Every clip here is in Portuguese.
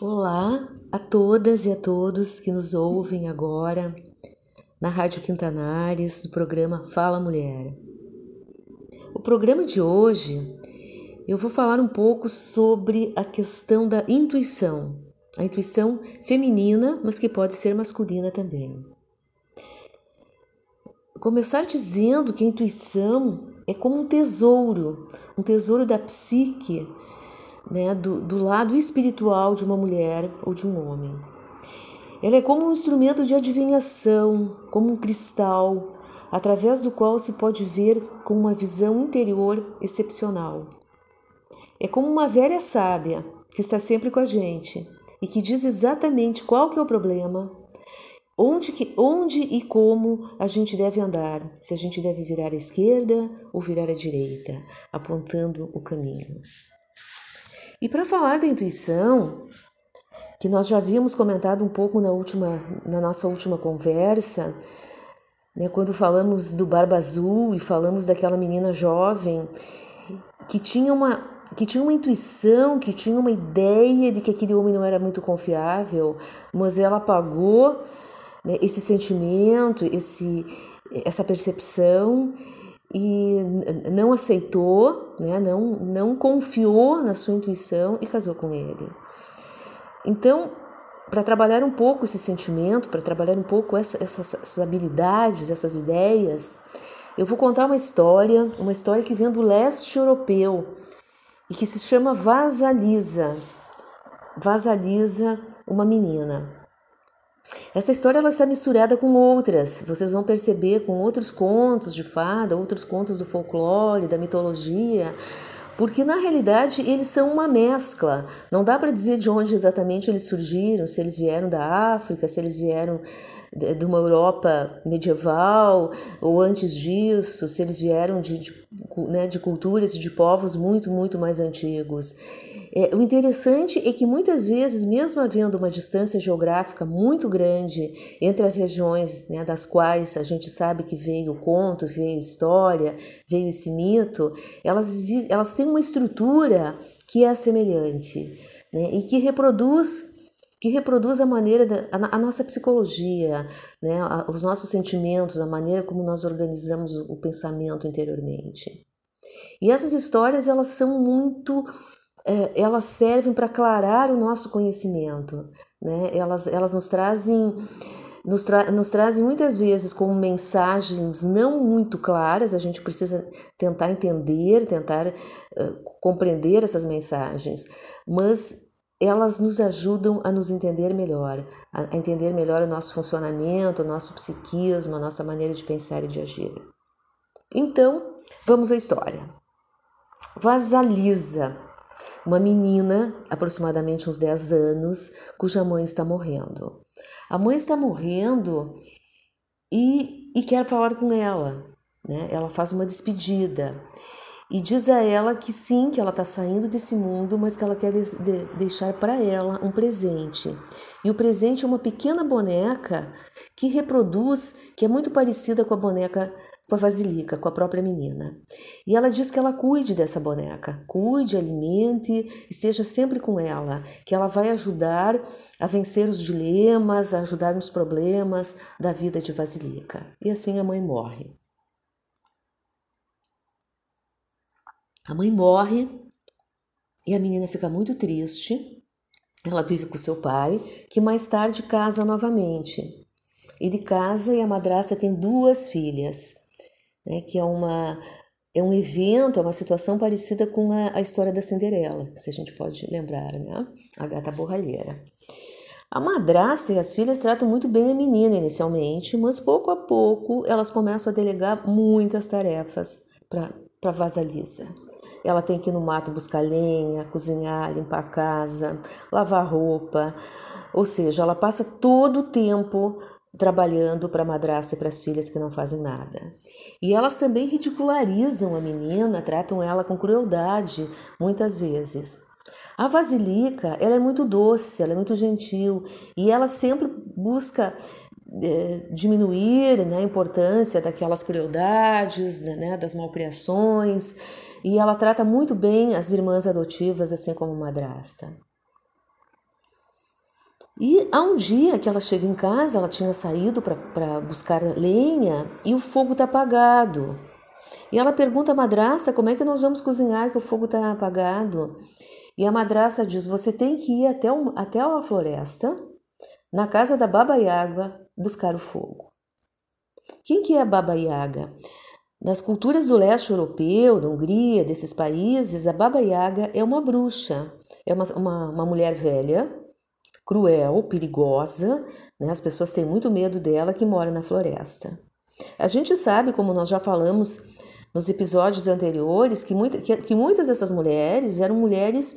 Olá a todas e a todos que nos ouvem agora na Rádio Quintanares, no programa Fala Mulher. O programa de hoje eu vou falar um pouco sobre a questão da intuição, a intuição feminina, mas que pode ser masculina também. Começar dizendo que a intuição é como um tesouro, um tesouro da psique né, do, do lado espiritual de uma mulher ou de um homem. Ela é como um instrumento de adivinhação, como um cristal, através do qual se pode ver com uma visão interior excepcional. É como uma velha sábia que está sempre com a gente e que diz exatamente qual que é o problema, onde, que, onde e como a gente deve andar, se a gente deve virar à esquerda ou virar à direita, apontando o caminho. E para falar da intuição, que nós já havíamos comentado um pouco na última, na nossa última conversa, né, quando falamos do Barba Azul e falamos daquela menina jovem que tinha uma que tinha uma intuição, que tinha uma ideia de que aquele homem não era muito confiável, mas ela apagou né, esse sentimento, esse, essa percepção e não aceitou, né, não, não confiou na sua intuição e casou com ele. Então, para trabalhar um pouco esse sentimento, para trabalhar um pouco essa, essas, essas habilidades, essas ideias, eu vou contar uma história, uma história que vem do leste europeu e que se chama Vasalisa. Vasalisa, uma menina. Essa história ela está misturada com outras, vocês vão perceber com outros contos de fada, outros contos do folclore, da mitologia, porque na realidade eles são uma mescla. Não dá para dizer de onde exatamente eles surgiram, se eles vieram da África, se eles vieram de uma Europa medieval ou antes disso, se eles vieram de, de, né, de culturas de povos muito, muito mais antigos. É, o interessante é que muitas vezes, mesmo havendo uma distância geográfica muito grande entre as regiões né, das quais a gente sabe que veio o conto, veio a história, veio esse mito, elas, elas têm uma estrutura que é semelhante né, e que reproduz que reproduz a maneira da, a, a nossa psicologia, né, a, os nossos sentimentos, a maneira como nós organizamos o, o pensamento interiormente. E essas histórias elas são muito é, elas servem para aclarar o nosso conhecimento, né? Elas, elas nos trazem nos, tra nos trazem muitas vezes como mensagens não muito claras, a gente precisa tentar entender, tentar uh, compreender essas mensagens, mas elas nos ajudam a nos entender melhor, a entender melhor o nosso funcionamento, o nosso psiquismo, a nossa maneira de pensar e de agir. Então, vamos à história. Vasalisa uma menina, aproximadamente uns 10 anos, cuja mãe está morrendo. A mãe está morrendo e, e quer falar com ela. Né? Ela faz uma despedida e diz a ela que sim, que ela está saindo desse mundo, mas que ela quer de, de, deixar para ela um presente. E o presente é uma pequena boneca que reproduz, que é muito parecida com a boneca com a Vasilica, com a própria menina. E ela diz que ela cuide dessa boneca, cuide, alimente, esteja sempre com ela, que ela vai ajudar a vencer os dilemas, a ajudar nos problemas da vida de Vasilica. E assim a mãe morre. A mãe morre e a menina fica muito triste. Ela vive com seu pai, que mais tarde casa novamente. Ele casa e a madraça tem duas filhas né, que é uma é um evento, é uma situação parecida com a, a história da Cinderela, se a gente pode lembrar, né? A gata borralheira. A madrasta e as filhas tratam muito bem a menina inicialmente, mas pouco a pouco elas começam a delegar muitas tarefas para Vasalisa. Ela tem que ir no mato buscar lenha, cozinhar, limpar a casa, lavar roupa, ou seja, ela passa todo o tempo trabalhando para a madrasta e para as filhas que não fazem nada. E elas também ridicularizam a menina, tratam ela com crueldade, muitas vezes. A Vasilica, ela é muito doce, ela é muito gentil e ela sempre busca é, diminuir né, a importância daquelas crueldades, né, né, das malcriações, e ela trata muito bem as irmãs adotivas, assim como madrasta. E há um dia que ela chega em casa, ela tinha saído para buscar lenha e o fogo está apagado. E ela pergunta à madraça como é que nós vamos cozinhar que o fogo está apagado. E a madraça diz: você tem que ir até, um, até a floresta, na casa da Baba Yaga, buscar o fogo. Quem que é a Baba Yaga? Nas culturas do leste europeu, da Hungria, desses países, a Baba Yaga é uma bruxa, é uma, uma, uma mulher velha cruel, perigosa, né? as pessoas têm muito medo dela que mora na floresta. A gente sabe, como nós já falamos nos episódios anteriores, que, que, que muitas dessas mulheres eram mulheres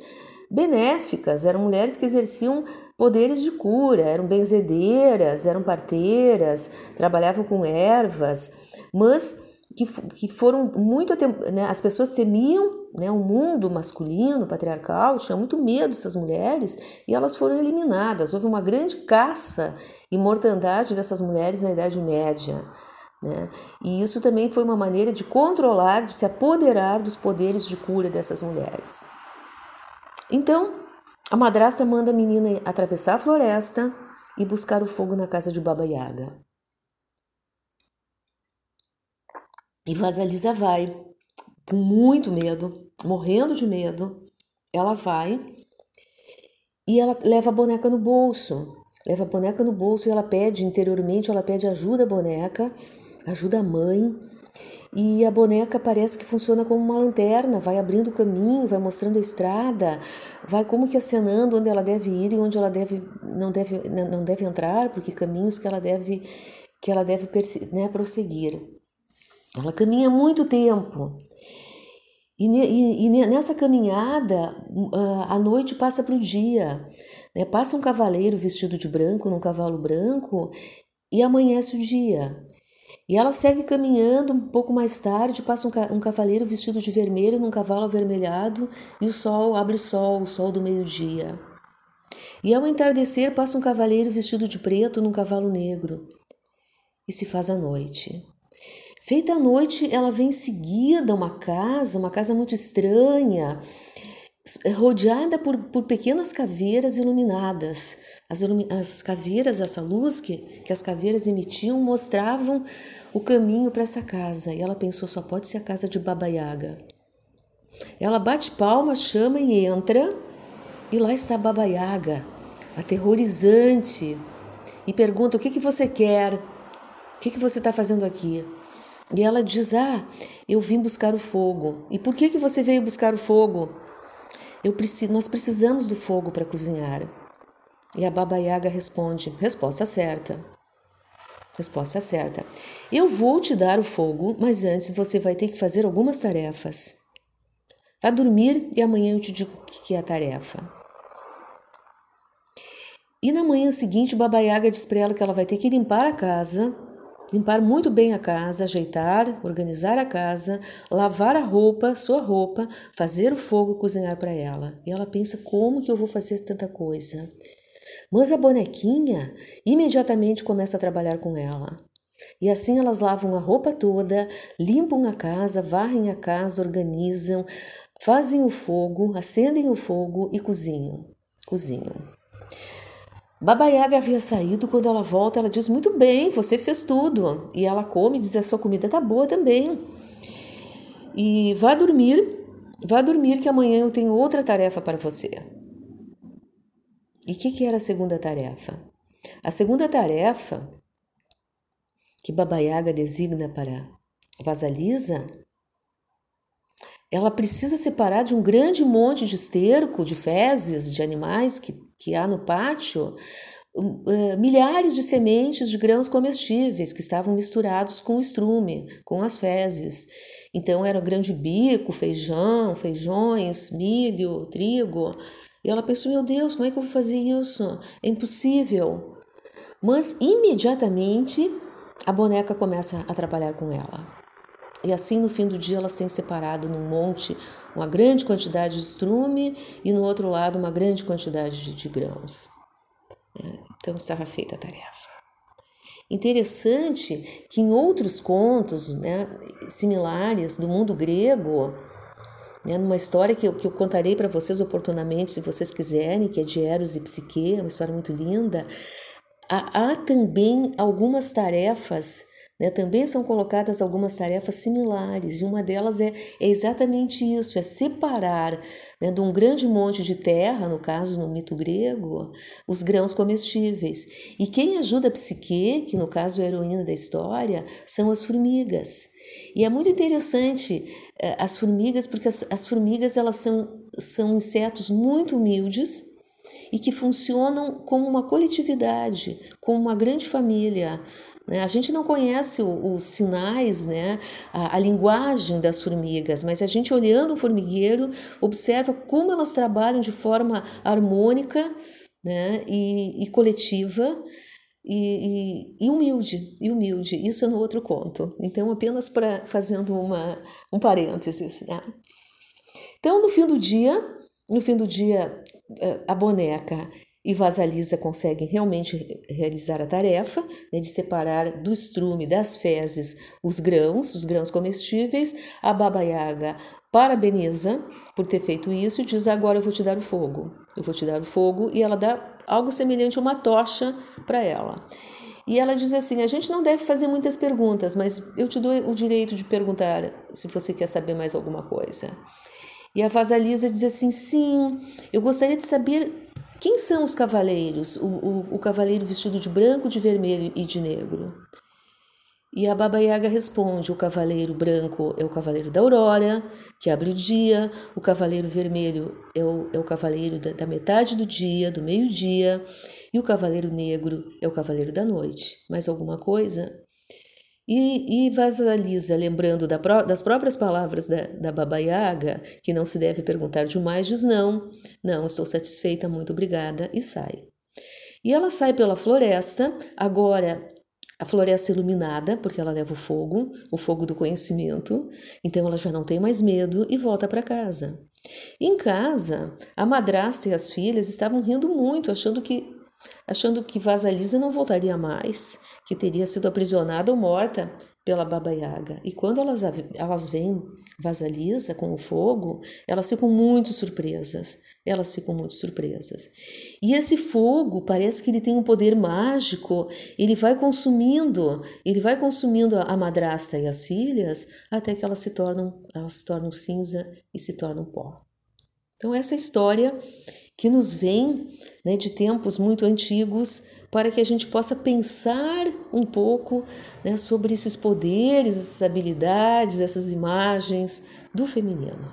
benéficas, eram mulheres que exerciam poderes de cura, eram benzedeiras, eram parteiras, trabalhavam com ervas, mas que, que foram muito. Né, as pessoas temiam né, o mundo masculino, patriarcal, tinha muito medo dessas mulheres e elas foram eliminadas. Houve uma grande caça e mortandade dessas mulheres na Idade Média. Né? E isso também foi uma maneira de controlar, de se apoderar dos poderes de cura dessas mulheres. Então, a madrasta manda a menina atravessar a floresta e buscar o fogo na casa de Baba Yaga. E Vasalisa vai, com muito medo, morrendo de medo. Ela vai e ela leva a boneca no bolso. Leva a boneca no bolso e ela pede interiormente, ela pede ajuda à boneca, ajuda a mãe. E a boneca parece que funciona como uma lanterna, vai abrindo o caminho, vai mostrando a estrada, vai como que acenando onde ela deve ir e onde ela deve não deve não deve entrar, porque caminhos que ela deve que ela deve né, prosseguir. Ela caminha muito tempo. E, e, e nessa caminhada, a noite passa para o dia. Né? Passa um cavaleiro vestido de branco num cavalo branco e amanhece o dia. E ela segue caminhando um pouco mais tarde, passa um, um cavaleiro vestido de vermelho num cavalo avermelhado e o sol abre o sol, o sol do meio-dia. E ao entardecer passa um cavaleiro vestido de preto num cavalo negro. E se faz a noite. Feita a noite, ela vem em seguida uma casa, uma casa muito estranha, rodeada por, por pequenas caveiras iluminadas. As, as caveiras, essa luz que, que as caveiras emitiam, mostravam o caminho para essa casa. E ela pensou: só pode ser a casa de Baba Yaga. Ela bate palma, chama e entra, e lá está Baba Yaga, aterrorizante, e pergunta: o que, que você quer? O que, que você está fazendo aqui? E ela diz: Ah, eu vim buscar o fogo. E por que, que você veio buscar o fogo? Eu preciso, nós precisamos do fogo para cozinhar. E a Baba Yaga responde: Resposta certa. Resposta certa. Eu vou te dar o fogo, mas antes você vai ter que fazer algumas tarefas. Vá dormir e amanhã eu te digo o que é a tarefa. E na manhã seguinte, Baba Yaga diz para ela que ela vai ter que limpar a casa limpar muito bem a casa, ajeitar, organizar a casa, lavar a roupa, sua roupa, fazer o fogo, cozinhar para ela. E ela pensa: como que eu vou fazer tanta coisa? Mas a bonequinha imediatamente começa a trabalhar com ela. E assim elas lavam a roupa toda, limpam a casa, varrem a casa, organizam, fazem o fogo, acendem o fogo e cozinham. Cozinham. Baba Yaga havia saído, quando ela volta, ela diz: Muito bem, você fez tudo. E ela come e diz: A sua comida tá boa também. E vá dormir, vá dormir, que amanhã eu tenho outra tarefa para você. E o que, que era a segunda tarefa? A segunda tarefa que Baba Yaga designa para Vasalisa ela precisa separar de um grande monte de esterco, de fezes, de animais que, que há no pátio, uh, milhares de sementes de grãos comestíveis que estavam misturados com o estrume, com as fezes. Então era grão de bico, feijão, feijões, milho, trigo. E ela pensou: meu Deus, como é que eu vou fazer isso? É impossível. Mas imediatamente a boneca começa a trabalhar com ela. E assim, no fim do dia, elas têm separado num monte uma grande quantidade de estrume e no outro lado uma grande quantidade de, de grãos. É, então, estava feita a tarefa. Interessante que em outros contos né, similares do mundo grego, né, numa história que eu, que eu contarei para vocês oportunamente, se vocês quiserem, que é de Eros e Psique, é uma história muito linda. Há, há também algumas tarefas né, também são colocadas algumas tarefas similares, e uma delas é, é exatamente isso: é separar né, de um grande monte de terra, no caso no mito grego, os grãos comestíveis. E quem ajuda a psique, que no caso é a heroína da história, são as formigas. E é muito interessante eh, as formigas, porque as, as formigas elas são, são insetos muito humildes e que funcionam como uma coletividade, como uma grande família. Né? A gente não conhece os sinais, né? A, a, linguagem das formigas, mas a gente olhando o formigueiro observa como elas trabalham de forma harmônica né? e, e coletiva. E, e, e, humilde, e humilde, isso é no outro conto. Então, apenas para fazendo uma, um parênteses. Né? Então, no fim do dia, no fim do dia, eh, a boneca e Vasalisa conseguem realmente realizar a tarefa né, de separar do estrume das fezes os grãos, os grãos comestíveis. A Baba Yaga parabeniza por ter feito isso e diz: Agora eu vou te dar o fogo. Eu vou te dar o fogo. E ela dá algo semelhante a uma tocha para ela. E ela diz assim: a gente não deve fazer muitas perguntas, mas eu te dou o direito de perguntar se você quer saber mais alguma coisa. E a Vasalisa diz assim: sim, eu gostaria de saber quem são os cavaleiros? O, o, o cavaleiro vestido de branco, de vermelho e de negro. E a Baba Yaga responde: o cavaleiro branco é o cavaleiro da aurora, que abre o dia, o cavaleiro vermelho é o, é o cavaleiro da, da metade do dia, do meio-dia, e o cavaleiro negro é o cavaleiro da noite. Mais alguma coisa? E, e Vasalisa, lembrando da, das próprias palavras da, da Baba Yaga, que não se deve perguntar demais, diz não, não, estou satisfeita, muito obrigada, e sai. E ela sai pela floresta, agora a floresta iluminada, porque ela leva o fogo, o fogo do conhecimento, então ela já não tem mais medo e volta para casa. Em casa, a madrasta e as filhas estavam rindo muito, achando que achando que Vasalisa não voltaria mais, que teria sido aprisionada ou morta pela Baba Yaga. E quando elas, elas veem Vasalisa com o fogo, elas ficam muito surpresas. Elas ficam muito surpresas. E esse fogo parece que ele tem um poder mágico, ele vai consumindo, ele vai consumindo a madrasta e as filhas até que elas se tornam, elas se tornam cinza e se tornam pó. Então essa história que nos vem né, de tempos muito antigos, para que a gente possa pensar um pouco né, sobre esses poderes, essas habilidades, essas imagens do feminino.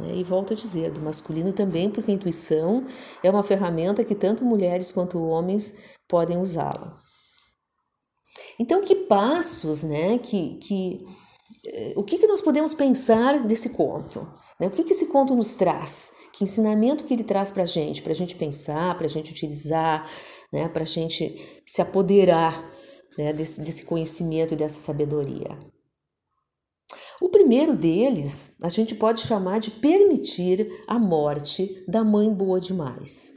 Né? E volto a dizer, do masculino também, porque a intuição é uma ferramenta que tanto mulheres quanto homens podem usá-la. Então, que passos, né, que, que o que, que nós podemos pensar desse conto? Né? O que, que esse conto nos traz? Que ensinamento que ele traz para a gente? Para a gente pensar, para a gente utilizar, né? para a gente se apoderar né? desse, desse conhecimento e dessa sabedoria. O primeiro deles a gente pode chamar de permitir a morte da mãe boa demais.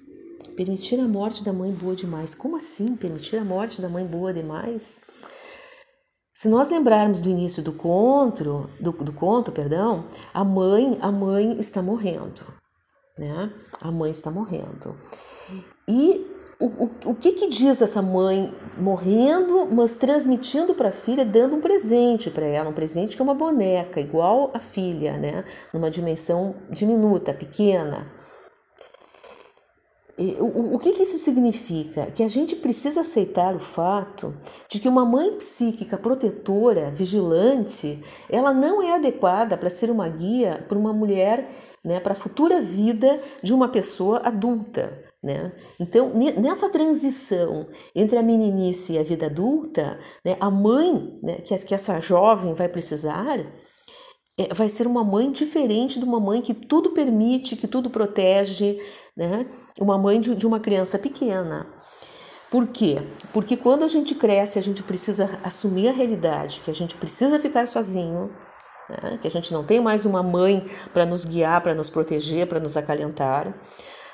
Permitir a morte da mãe boa demais. Como assim permitir a morte da mãe boa demais? Se nós lembrarmos do início do conto, do, do conto, perdão, a mãe, a mãe está morrendo, né? A mãe está morrendo. E o, o, o que, que diz essa mãe morrendo, mas transmitindo para a filha, dando um presente para ela, um presente que é uma boneca, igual a filha, né? Numa dimensão diminuta, pequena. O, o que, que isso significa? Que a gente precisa aceitar o fato de que uma mãe psíquica protetora, vigilante, ela não é adequada para ser uma guia para uma mulher, né, para a futura vida de uma pessoa adulta. Né? Então, nessa transição entre a meninice e a vida adulta, né, a mãe né, que, que essa jovem vai precisar é, vai ser uma mãe diferente de uma mãe que tudo permite, que tudo protege, né? Uma mãe de, de uma criança pequena. Por quê? Porque quando a gente cresce, a gente precisa assumir a realidade, que a gente precisa ficar sozinho, né? que a gente não tem mais uma mãe para nos guiar, para nos proteger, para nos acalentar.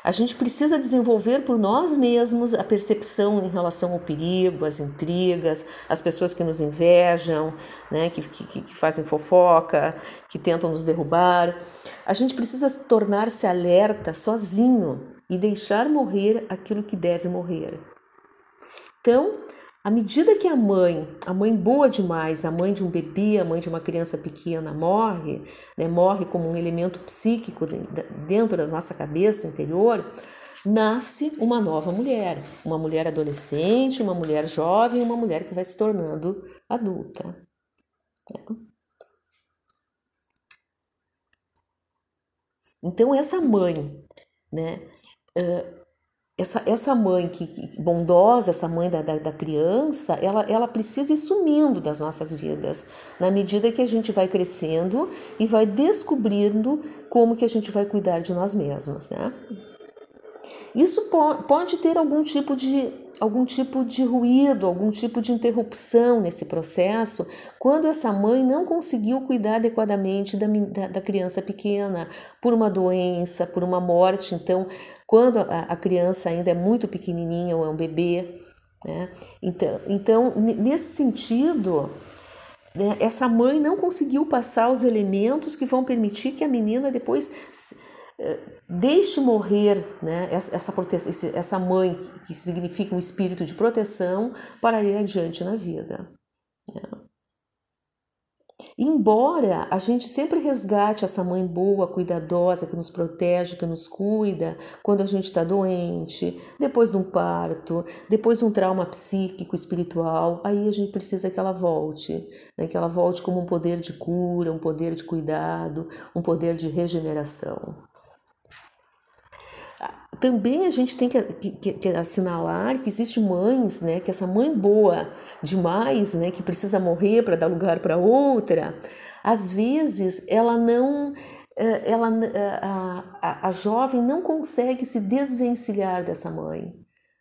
A gente precisa desenvolver por nós mesmos a percepção em relação ao perigo, às intrigas, às pessoas que nos invejam, né, que, que, que fazem fofoca, que tentam nos derrubar. A gente precisa tornar-se alerta sozinho e deixar morrer aquilo que deve morrer. Então, à medida que a mãe, a mãe boa demais, a mãe de um bebê, a mãe de uma criança pequena morre, né, morre como um elemento psíquico dentro da nossa cabeça interior, nasce uma nova mulher, uma mulher adolescente, uma mulher jovem, uma mulher que vai se tornando adulta. Então essa mãe, né, essa, essa mãe que, que, bondosa, essa mãe da, da, da, criança, ela, ela precisa ir sumindo das nossas vidas, na medida que a gente vai crescendo e vai descobrindo como que a gente vai cuidar de nós mesmas, né? Isso po pode ter algum tipo de algum tipo de ruído, algum tipo de interrupção nesse processo, quando essa mãe não conseguiu cuidar adequadamente da, da, da criança pequena, por uma doença, por uma morte. Então, quando a, a criança ainda é muito pequenininha ou é um bebê. Né? Então, então, nesse sentido, né, essa mãe não conseguiu passar os elementos que vão permitir que a menina depois deixe morrer né, essa, essa mãe, que significa um espírito de proteção, para ir adiante na vida. Né? Embora a gente sempre resgate essa mãe boa, cuidadosa, que nos protege, que nos cuida, quando a gente está doente, depois de um parto, depois de um trauma psíquico, espiritual, aí a gente precisa que ela volte, né? que ela volte como um poder de cura, um poder de cuidado, um poder de regeneração também a gente tem que, que, que, assinalar que existe mães, né, que essa mãe boa demais, né, que precisa morrer para dar lugar para outra, às vezes ela não, eh, ela, eh, a, a, a jovem não consegue se desvencilhar dessa mãe.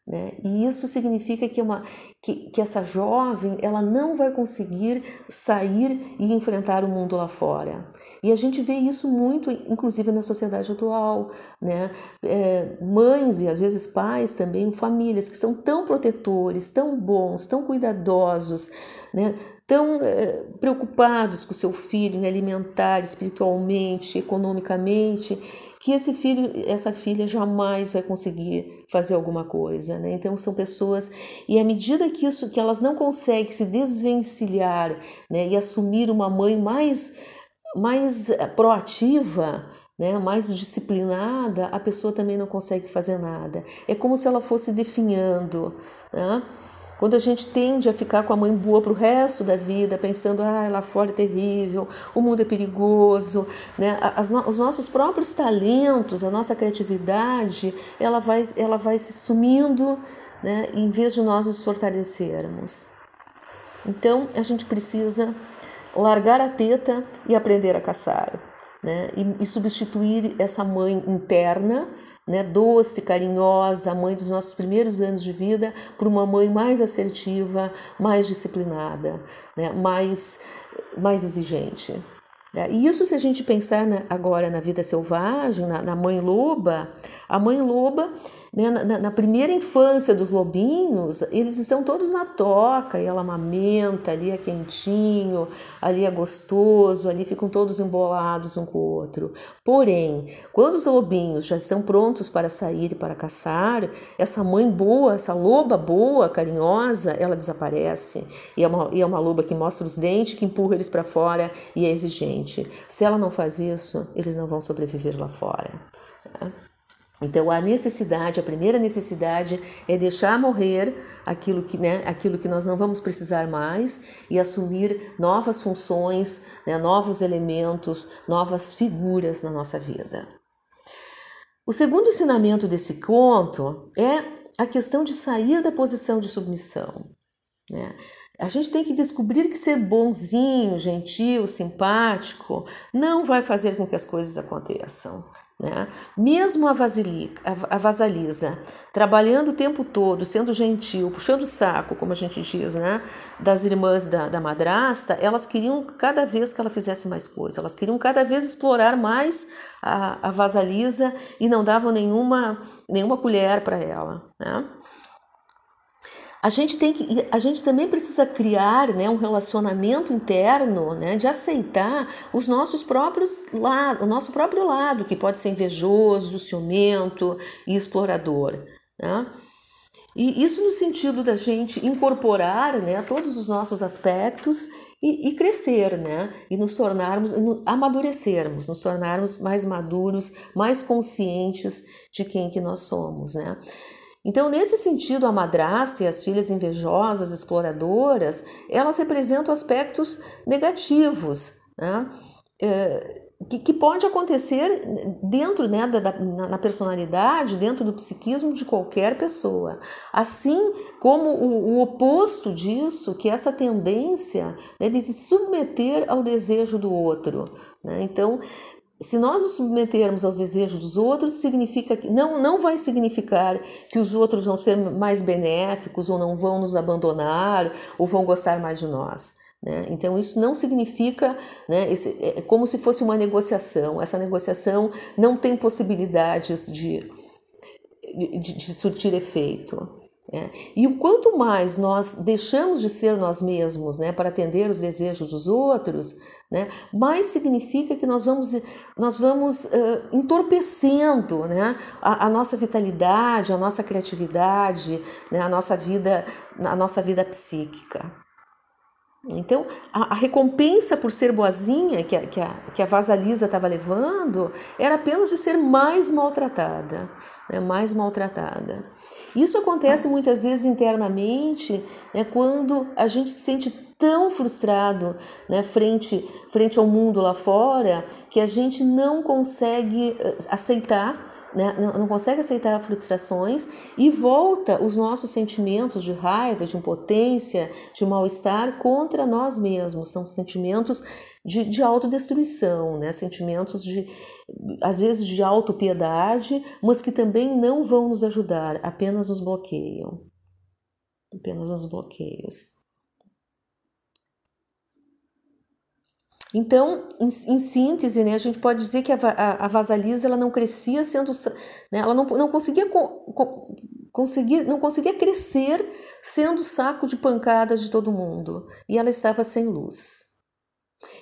Né? E isso significa que, uma, que, que essa jovem ela não vai conseguir sair e enfrentar o mundo lá fora. E a gente vê isso muito, inclusive na sociedade atual. Né? É, mães e às vezes pais também, famílias que são tão protetores, tão bons, tão cuidadosos, né? tão é, preocupados com o seu filho em alimentar espiritualmente, economicamente, que esse filho, essa filha jamais vai conseguir fazer alguma coisa, né? Então são pessoas e à medida que isso, que elas não conseguem se desvencilhar, né, e assumir uma mãe mais mais eh, proativa, né, mais disciplinada, a pessoa também não consegue fazer nada. É como se ela fosse definhando, né? Quando a gente tende a ficar com a mãe boa para o resto da vida, pensando, ah, lá fora é terrível, o mundo é perigoso, né? As, os nossos próprios talentos, a nossa criatividade, ela vai, ela vai se sumindo, né? Em vez de nós nos fortalecermos. Então, a gente precisa largar a teta e aprender a caçar né? E, e, substituir essa mãe interna, né? doce, carinhosa, mãe dos nossos primeiros anos de vida, por uma mãe mais assertiva, mais disciplinada, né? mais, mais exigente. Né? E isso, se a gente pensar na, agora na vida selvagem, na, na mãe loba, a mãe loba né, na, na, primeira infância dos lobinhos, eles estão todos na toca e ela amamenta, ali é quentinho, ali é gostoso, ali ficam todos embolados um com o outro. Porém, quando os lobinhos já estão prontos para sair e para caçar, essa mãe boa, essa loba boa, carinhosa, ela desaparece. E é uma, e é uma loba que mostra os dentes, que empurra eles para fora e é exigente. Se ela não faz isso, eles não vão sobreviver lá fora. Né? Então a necessidade, a primeira necessidade é deixar morrer aquilo que, né, aquilo que nós não vamos precisar mais e assumir novas funções, né, novos elementos, novas figuras na nossa vida. O segundo ensinamento desse conto é a questão de sair da posição de submissão. Né? A gente tem que descobrir que ser bonzinho, gentil, simpático não vai fazer com que as coisas aconteçam. Né? Mesmo a, vasilica, a, vasalisa, trabalhando o tempo todo, sendo gentil, puxando o saco, como a gente diz, né? das irmãs da, da madrasta, elas queriam cada vez que ela fizesse mais coisa, elas queriam cada vez explorar mais a, a vasalisa e não davam nenhuma, nenhuma colher para ela. Né? A gente tem que a gente também precisa criar né, um relacionamento interno né, de aceitar os nossos próprios lados, o nosso próprio lado, que pode ser invejoso, ciumento e explorador. Né? E isso no sentido da gente incorporar né, todos os nossos aspectos e, e crescer, né? E nos tornarmos, amadurecermos, nos tornarmos mais maduros, mais conscientes de quem que nós somos, né? Então, nesse sentido, a madrasta e as filhas invejosas, exploradoras, elas representam aspectos negativos, né? É, que, que, pode acontecer dentro né, da, da, na personalidade, dentro do psiquismo de qualquer pessoa. Assim como o, o oposto disso, que é essa tendência né, de se submeter ao desejo do outro. Né? Então, se nós nos submetermos aos desejos dos outros, significa que não, não vai significar que os outros vão ser mais benéficos ou não vão nos abandonar ou vão gostar mais de nós. Né? Então, isso não significa, né, esse, é como se fosse uma negociação. Essa negociação não tem possibilidades de, de, de surtir efeito. É. E o quanto mais nós deixamos de ser nós mesmos né, para atender os desejos dos outros, né, mais significa que nós vamos, nós vamos uh, entorpecendo né, a, a, nossa vitalidade, a nossa criatividade, né, a, nossa vida, a nossa vida psíquica. Então, a, a, recompensa por ser boazinha que a, que a, que a Vasalisa estava levando era apenas de ser mais maltratada, né, mais maltratada. Isso acontece muitas vezes internamente, né, quando a gente se sente tão frustrado né, frente, frente ao mundo lá fora que a gente não consegue eh, aceitar né, não consegue aceitar frustrações e volta os nossos sentimentos de raiva, de impotência, de mal-estar contra nós mesmos. São sentimentos de, de autodestruição, né? sentimentos de, às vezes, de autopiedade, mas que também não vão nos ajudar, apenas nos bloqueiam. Apenas nos bloqueios. Então, em, em, síntese, né, a gente pode dizer que a, a, a Vasalisa ela não crescia sendo, né, ela não, não conseguia co, co, conseguir, não conseguia crescer sendo saco de pancadas de todo mundo, e ela estava sem luz.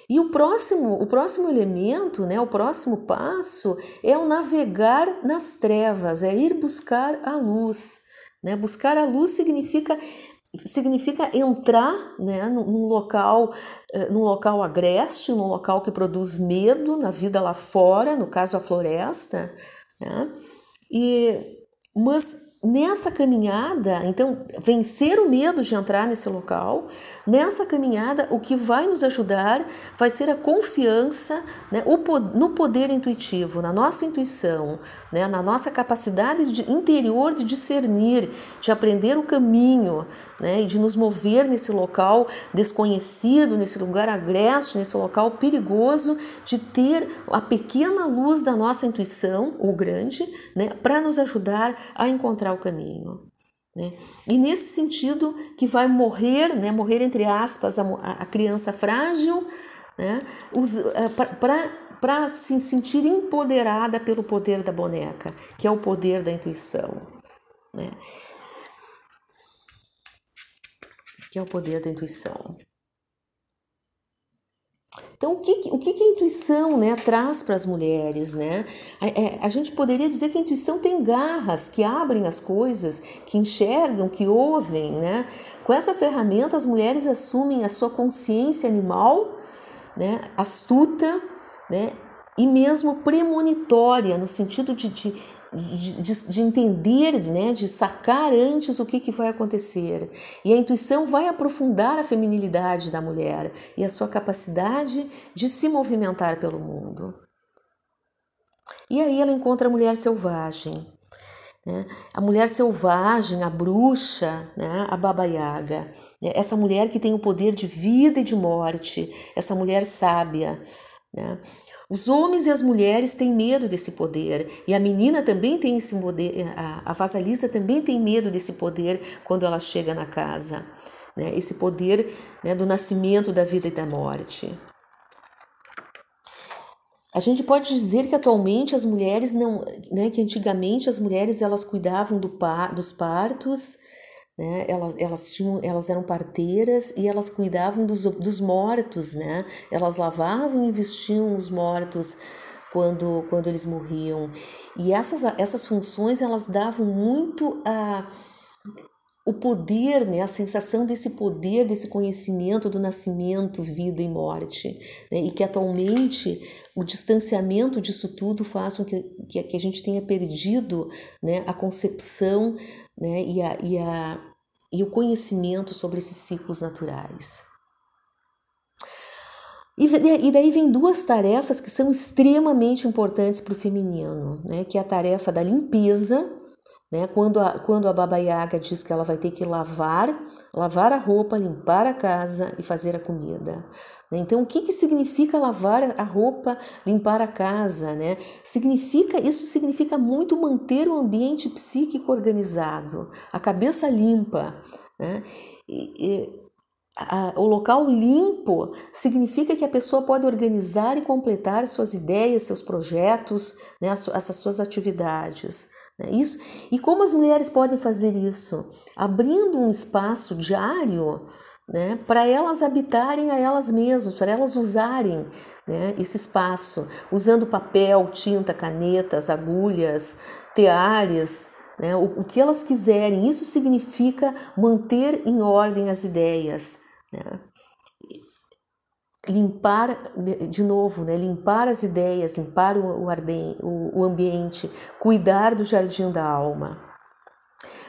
E o próximo, o próximo elemento, né, o próximo passo é o navegar nas trevas, é ir buscar a luz. Né? Buscar a luz significa significa entrar né, num local eh, num local agreste, num local que produz medo na vida lá fora, no caso a floresta, né? e mas nessa caminhada, então, vencer o medo de entrar nesse local, nessa caminhada, o que vai nos ajudar vai ser a confiança né, no poder intuitivo, na nossa intuição, né, na nossa capacidade de, interior de discernir, de aprender o caminho né, e de nos mover nesse local desconhecido, nesse lugar agreste, nesse local perigoso, de ter a pequena luz da nossa intuição, ou grande, né, para nos ajudar a encontrar o caminho. Né? E nesse sentido que vai morrer, né, morrer entre aspas, a, a criança frágil, né, eh, para se sentir empoderada pelo poder da boneca, que é o poder da intuição. Né? Que é o poder da intuição. Então, o que, o que a intuição né, traz para as mulheres? Né? A, é, a, gente poderia dizer que a intuição tem garras que abrem as coisas, que enxergam, que ouvem. Né? Com essa ferramenta, as mulheres assumem a sua consciência animal, né, astuta, né, e mesmo premonitória, no sentido de, de, de, de, entender, né, de sacar antes o que, que vai acontecer. E a intuição vai aprofundar a feminilidade da mulher e a sua capacidade de se movimentar pelo mundo. E aí ela encontra a mulher selvagem. Né? A mulher selvagem, a bruxa, né? a Baba Yaga. Né? Essa mulher que tem o poder de vida e de morte, essa mulher sábia. Né? Os homens e as mulheres têm medo desse poder, e a menina também tem esse poder, a, vasalisa também tem medo desse poder quando ela chega na casa, né? esse poder né, do nascimento, da vida e da morte. A gente pode dizer que atualmente as mulheres não, né, que antigamente as mulheres elas cuidavam do par, dos partos, né? Elas, elas, tinham, elas eram parteiras e elas cuidavam dos, dos mortos, né? Elas lavavam e vestiam os mortos quando, quando eles morriam. E essas, essas funções elas davam muito a o poder, né, a sensação desse poder, desse conhecimento do nascimento, vida e morte, né, e que atualmente o distanciamento disso tudo faz com que, que, que a gente tenha perdido né, a concepção né, e, a, e, a, e o conhecimento sobre esses ciclos naturais. E, daí vem duas tarefas que são extremamente importantes para o feminino, né, que é a tarefa da limpeza né? Quando, a, quando a Baba Yaga diz que ela vai ter que lavar, lavar a roupa, limpar a casa e fazer a comida. Né? Então, o que, que significa lavar a roupa, limpar a casa? Né? Significa, isso significa muito manter o ambiente psíquico organizado, a cabeça limpa. Né? E, e, a, o local limpo significa que a pessoa pode organizar e completar suas ideias, seus projetos, né, essas suas atividades. Né? Isso. E como as mulheres podem fazer isso? Abrindo um espaço diário né, para elas habitarem a elas mesmas, para elas usarem né, esse espaço, usando papel, tinta, canetas, agulhas, teares, né, o, o que elas quiserem. Isso significa manter em ordem as ideias. Né? Limpar de novo, né? limpar as ideias, limpar o, o, o ambiente, cuidar do jardim da alma.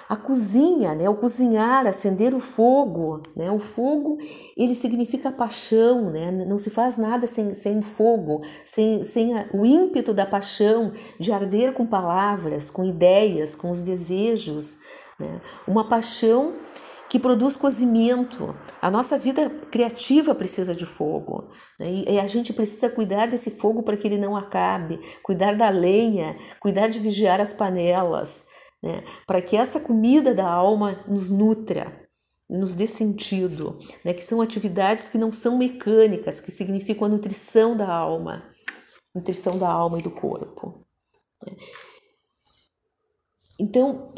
A cozinha, né? o cozinhar, acender o fogo, né? o fogo ele significa paixão, né? não se faz nada sem, sem fogo, sem, sem a, o ímpeto da paixão, de arder com palavras, com ideias, com os desejos. Né? Uma paixão que produz cozimento. A nossa vida criativa precisa de fogo. Né? E a gente precisa cuidar desse fogo para que ele não acabe, cuidar da lenha, cuidar de vigiar as panelas, né? para que essa comida da alma nos nutra, nos dê sentido, né? que são atividades que não são mecânicas, que significam a nutrição da alma, nutrição da alma e do corpo. Então,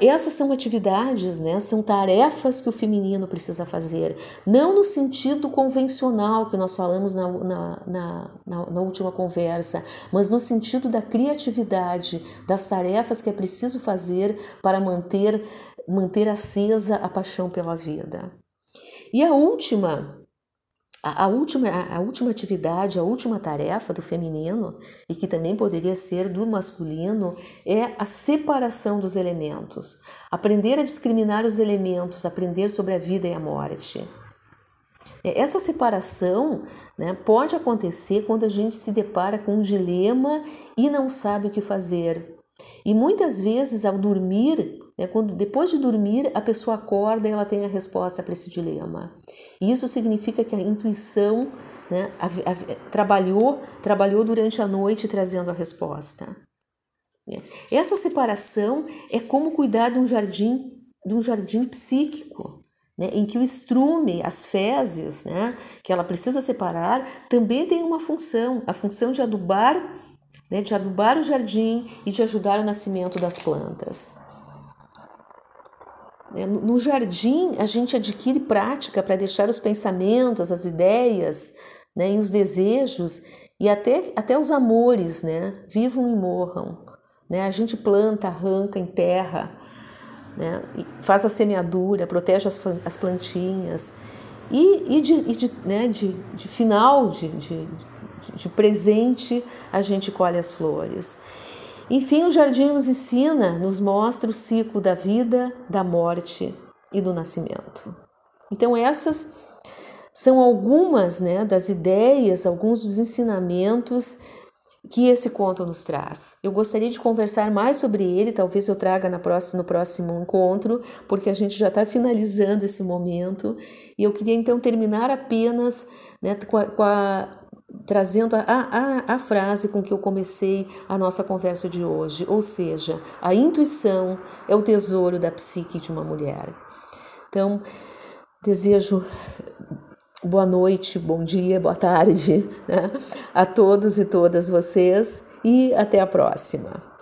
essas são atividades, né, são tarefas que o feminino precisa fazer, não no sentido convencional que nós falamos na, na, na, na, última conversa, mas no sentido da criatividade, das tarefas que é preciso fazer para manter, manter acesa a paixão pela vida. E a última a, última, a, a última atividade, a última tarefa do feminino, e que também poderia ser do masculino, é a separação dos elementos. Aprender a discriminar os elementos, aprender sobre a vida e a morte. É, essa separação né, pode acontecer quando a gente se depara com um dilema e não sabe o que fazer. E muitas vezes, ao dormir, né, quando, depois de dormir, a pessoa acorda e ela tem a resposta para esse dilema. E isso significa que a intuição né, a, a, trabalhou, trabalhou durante a noite trazendo a resposta. Essa separação é como cuidar de um jardim, de um jardim psíquico. Né, em que o estrume, as fezes, né, que ela precisa separar, também tem uma função, a função de adubar né, de adubar o jardim e de ajudar o nascimento das plantas. É, no jardim, a gente adquire prática para deixar os pensamentos, as ideias né, e os desejos e até, até os amores né, vivam e morram. Né? A gente planta, arranca, enterra, né, faz a semeadura, protege as, as plantinhas. E, e, de, e de, né, de, de final de, de, de presente a gente colhe as flores. Enfim, o jardim nos ensina, nos mostra o ciclo da vida, da morte e do nascimento. Então, essas são algumas né, das ideias, alguns dos ensinamentos que esse conto nos traz. Eu gostaria de conversar mais sobre ele, talvez eu traga na próxima, no próximo encontro, porque a gente já está finalizando esse momento. E eu queria então terminar apenas né, com, a, com a trazendo a, a, a frase com que eu comecei a nossa conversa de hoje, ou seja, a intuição é o tesouro da psique de uma mulher. Então, desejo boa noite, bom dia, boa tarde né, a todos e todas vocês e até a próxima.